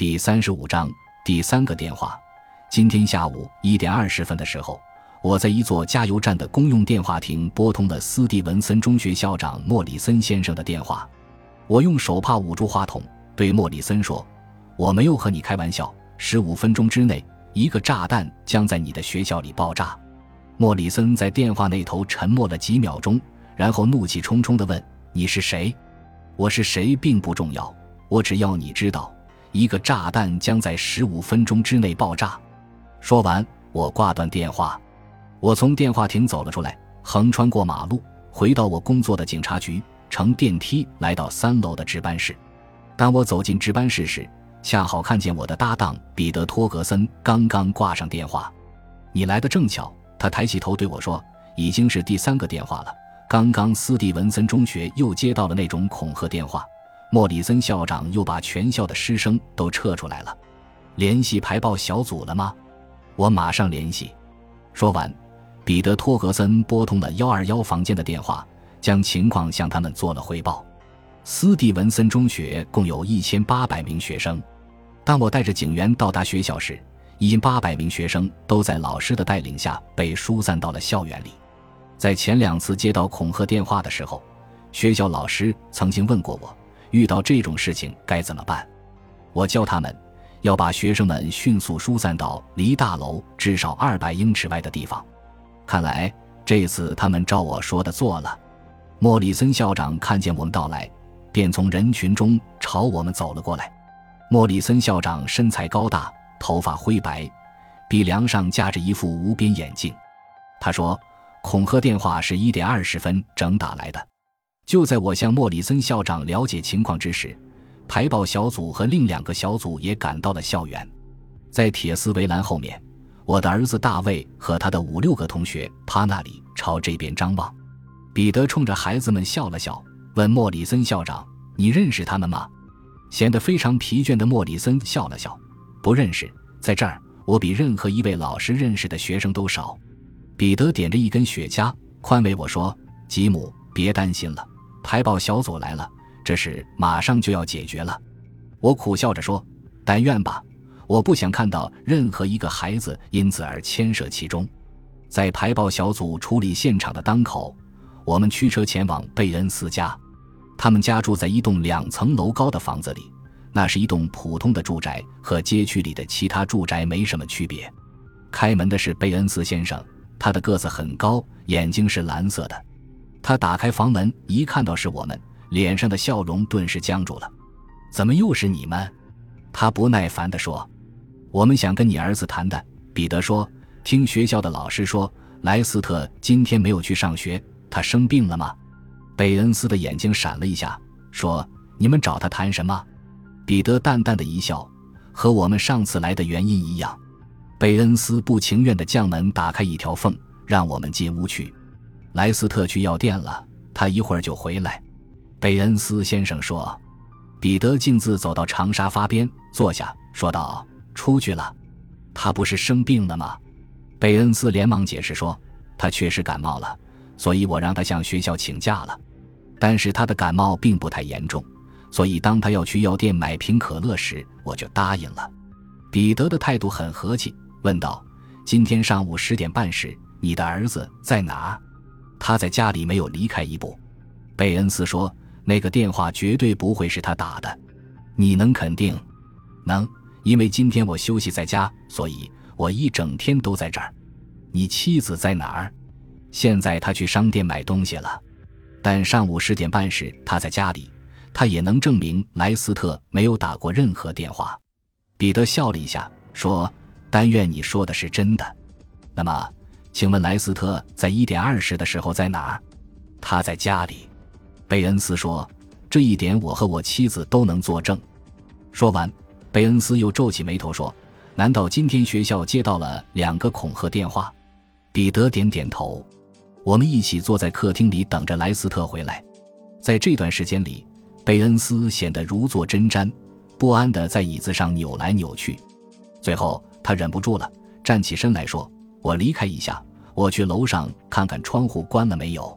第三十五章第三个电话。今天下午一点二十分的时候，我在一座加油站的公用电话亭拨通了斯蒂文森中学校长莫里森先生的电话。我用手帕捂住话筒，对莫里森说：“我没有和你开玩笑，十五分钟之内，一个炸弹将在你的学校里爆炸。”莫里森在电话那头沉默了几秒钟，然后怒气冲冲地问：“你是谁？”“我是谁并不重要，我只要你知道，一个炸弹将在十五分钟之内爆炸。”说完，我挂断电话。我从电话亭走了出来，横穿过马路，回到我工作的警察局，乘电梯来到三楼的值班室。当我走进值班室时，恰好看见我的搭档彼得·托格森刚刚挂上电话。“你来的正巧。”他抬起头对我说：“已经是第三个电话了。刚刚斯蒂文森中学又接到了那种恐吓电话，莫里森校长又把全校的师生都撤出来了。联系排爆小组了吗？我马上联系。”说完，彼得·托格森拨通了幺二幺房间的电话，将情况向他们做了汇报。斯蒂文森中学共有一千八百名学生。当我带着警员到达学校时，已经八百名学生都在老师的带领下被疏散到了校园里。在前两次接到恐吓电话的时候，学校老师曾经问过我，遇到这种事情该怎么办。我教他们要把学生们迅速疏散到离大楼至少二百英尺外的地方。看来这次他们照我说的做了。莫里森校长看见我们到来，便从人群中朝我们走了过来。莫里森校长身材高大。头发灰白，鼻梁上架着一副无边眼镜。他说：“恐吓电话是一点二十分整打来的。”就在我向莫里森校长了解情况之时，排爆小组和另两个小组也赶到了校园。在铁丝围栏后面，我的儿子大卫和他的五六个同学趴那里朝这边张望。彼得冲着孩子们笑了笑，问莫里森校长：“你认识他们吗？”显得非常疲倦的莫里森笑了笑。不认识，在这儿，我比任何一位老师认识的学生都少。彼得点着一根雪茄，宽慰我说：“吉姆，别担心了，排爆小组来了，这事马上就要解决了。”我苦笑着说：“但愿吧，我不想看到任何一个孩子因此而牵涉其中。”在排爆小组处理现场的当口，我们驱车前往贝恩斯家，他们家住在一栋两层楼高的房子里。那是一栋普通的住宅，和街区里的其他住宅没什么区别。开门的是贝恩斯先生，他的个子很高，眼睛是蓝色的。他打开房门，一看到是我们，脸上的笑容顿时僵住了。怎么又是你们？他不耐烦地说：“我们想跟你儿子谈谈。”彼得说：“听学校的老师说，莱斯特今天没有去上学，他生病了吗？”贝恩斯的眼睛闪了一下，说：“你们找他谈什么？”彼得淡淡的一笑，和我们上次来的原因一样。贝恩斯不情愿地将门打开一条缝，让我们进屋去。莱斯特去药店了，他一会儿就回来。贝恩斯先生说。彼得径自走到长沙发边坐下，说道：“出去了。他不是生病了吗？”贝恩斯连忙解释说：“他确实感冒了，所以我让他向学校请假了。但是他的感冒并不太严重。”所以，当他要去药店买瓶可乐时，我就答应了。彼得的态度很和气，问道：“今天上午十点半时，你的儿子在哪？”“他在家里，没有离开一步。”贝恩斯说：“那个电话绝对不会是他打的。”“你能肯定？”“能，因为今天我休息在家，所以我一整天都在这儿。”“你妻子在哪儿？”“现在他去商店买东西了，但上午十点半时他在家里。”他也能证明莱斯特没有打过任何电话。彼得笑了一下，说：“但愿你说的是真的。那么，请问莱斯特在一点二十的时候在哪儿？他在家里。”贝恩斯说：“这一点我和我妻子都能作证。”说完，贝恩斯又皱起眉头说：“难道今天学校接到了两个恐吓电话？”彼得点点头。我们一起坐在客厅里等着莱斯特回来。在这段时间里。贝恩斯显得如坐针毡，不安地在椅子上扭来扭去。最后，他忍不住了，站起身来说：“我离开一下，我去楼上看看窗户关了没有。”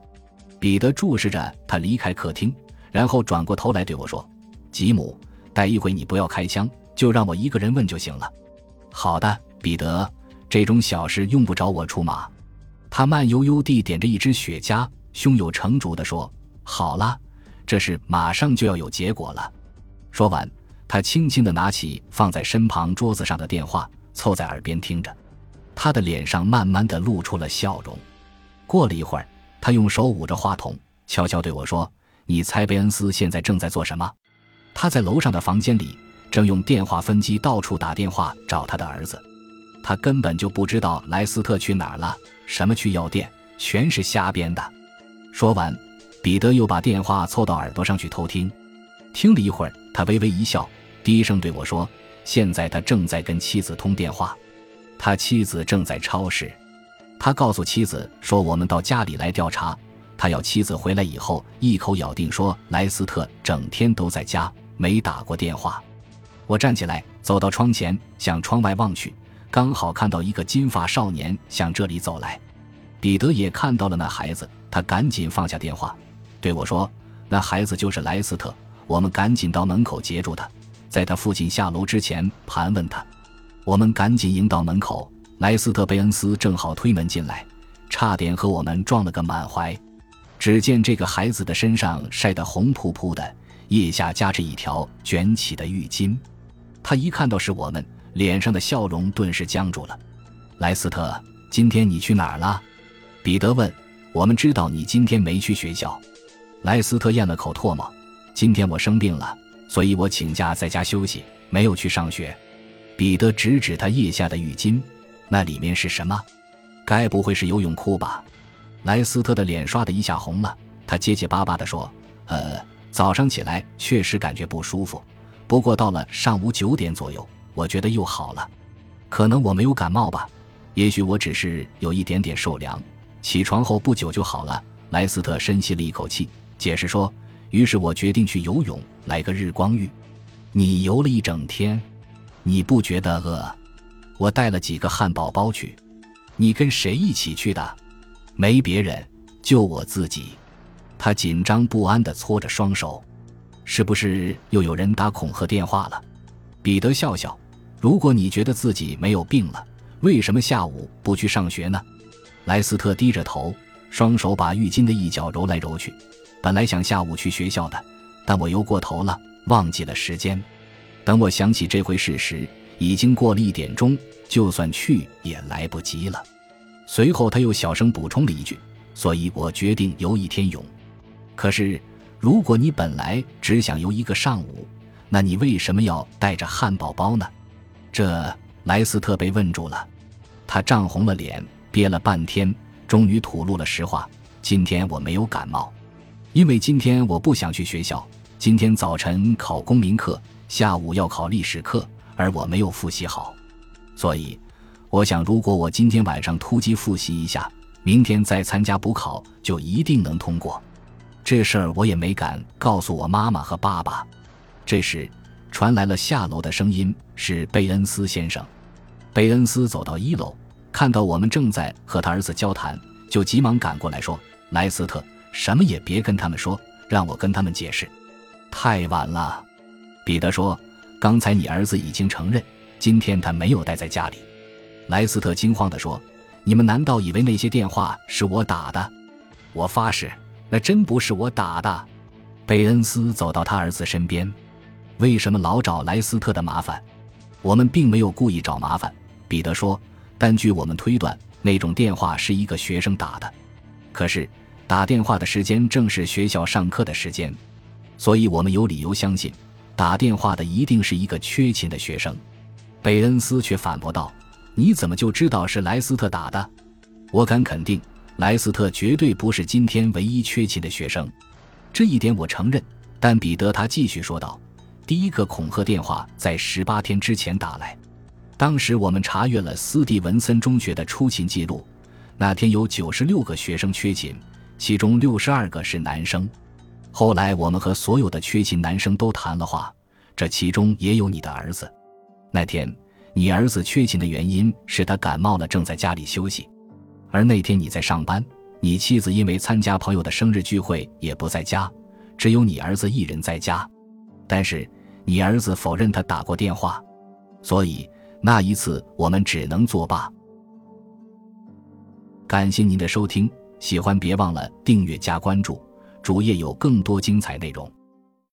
彼得注视着他离开客厅，然后转过头来对我说：“吉姆，待一会你不要开枪，就让我一个人问就行了。好的，彼得，这种小事用不着我出马。他慢悠悠地点着一支雪茄，胸有成竹地说：“好了，这事马上就要有结果了。”说完，他轻轻地拿起放在身旁桌子上的电话，凑在耳边听着。他的脸上慢慢地露出了笑容。过了一会儿，他用手捂着话筒，悄悄对我说：“你猜贝恩斯现在正在做什么？他在楼上的房间里，正用电话分机到处打电话找他的儿子。他根本就不知道莱斯特去哪儿了，什么去药店，全是瞎编的。”说完，彼得又把电话凑到耳朵上去偷听。听了一会儿，他微微一笑，低声对我说：“现在他正在跟妻子通电话。”他妻子正在超市，他告诉妻子说：“我们到家里来调查。”他要妻子回来以后一口咬定说：“莱斯特整天都在家，没打过电话。”我站起来走到窗前，向窗外望去，刚好看到一个金发少年向这里走来。彼得也看到了那孩子，他赶紧放下电话，对我说：“那孩子就是莱斯特。”我们赶紧到门口截住他，在他父亲下楼之前盘问他。我们赶紧迎到门口，莱斯特·贝恩斯正好推门进来，差点和我们撞了个满怀。只见这个孩子的身上晒得红扑扑的，腋下夹着一条卷起的浴巾。他一看到是我们，脸上的笑容顿时僵住了。莱斯特，今天你去哪儿了？彼得问。我们知道你今天没去学校。莱斯特咽了口唾沫。今天我生病了，所以我请假在家休息，没有去上学。彼得指指他腋下的浴巾，那里面是什么？该不会是游泳裤吧？莱斯特的脸刷的一下红了，他结结巴巴地说：“呃，早上起来确实感觉不舒服，不过到了上午九点左右，我觉得又好了。可能我没有感冒吧，也许我只是有一点点受凉。起床后不久就好了。”莱斯特深吸了一口气，解释说：“于是我决定去游泳，来个日光浴。你游了一整天。”你不觉得饿？我带了几个汉堡包去。你跟谁一起去的？没别人，就我自己。他紧张不安地搓着双手。是不是又有人打恐吓电话了？彼得笑笑。如果你觉得自己没有病了，为什么下午不去上学呢？莱斯特低着头，双手把浴巾的一角揉来揉去。本来想下午去学校的，但我游过头了，忘记了时间。等我想起这回事时，已经过了一点钟，就算去也来不及了。随后他又小声补充了一句：“所以我决定游一天泳。”可是，如果你本来只想游一个上午，那你为什么要带着汉堡包呢？这莱斯特被问住了，他涨红了脸，憋了半天，终于吐露了实话：“今天我没有感冒，因为今天我不想去学校。今天早晨考公民课。”下午要考历史课，而我没有复习好，所以我想，如果我今天晚上突击复习一下，明天再参加补考，就一定能通过。这事儿我也没敢告诉我妈妈和爸爸。这时，传来了下楼的声音，是贝恩斯先生。贝恩斯走到一楼，看到我们正在和他儿子交谈，就急忙赶过来说：“莱斯特，什么也别跟他们说，让我跟他们解释。太晚了。”彼得说：“刚才你儿子已经承认，今天他没有待在家里。”莱斯特惊慌地说：“你们难道以为那些电话是我打的？我发誓，那真不是我打的。”贝恩斯走到他儿子身边：“为什么老找莱斯特的麻烦？我们并没有故意找麻烦。”彼得说：“但据我们推断，那种电话是一个学生打的。可是打电话的时间正是学校上课的时间，所以我们有理由相信。”打电话的一定是一个缺勤的学生，贝恩斯却反驳道：“你怎么就知道是莱斯特打的？我敢肯定，莱斯特绝对不是今天唯一缺勤的学生，这一点我承认。”但彼得他继续说道：“第一个恐吓电话在十八天之前打来，当时我们查阅了斯蒂文森中学的出勤记录，那天有九十六个学生缺勤，其中六十二个是男生。”后来我们和所有的缺勤男生都谈了话，这其中也有你的儿子。那天你儿子缺勤的原因是他感冒了，正在家里休息。而那天你在上班，你妻子因为参加朋友的生日聚会也不在家，只有你儿子一人在家。但是你儿子否认他打过电话，所以那一次我们只能作罢。感谢您的收听，喜欢别忘了订阅加关注，主页有更多精彩内容。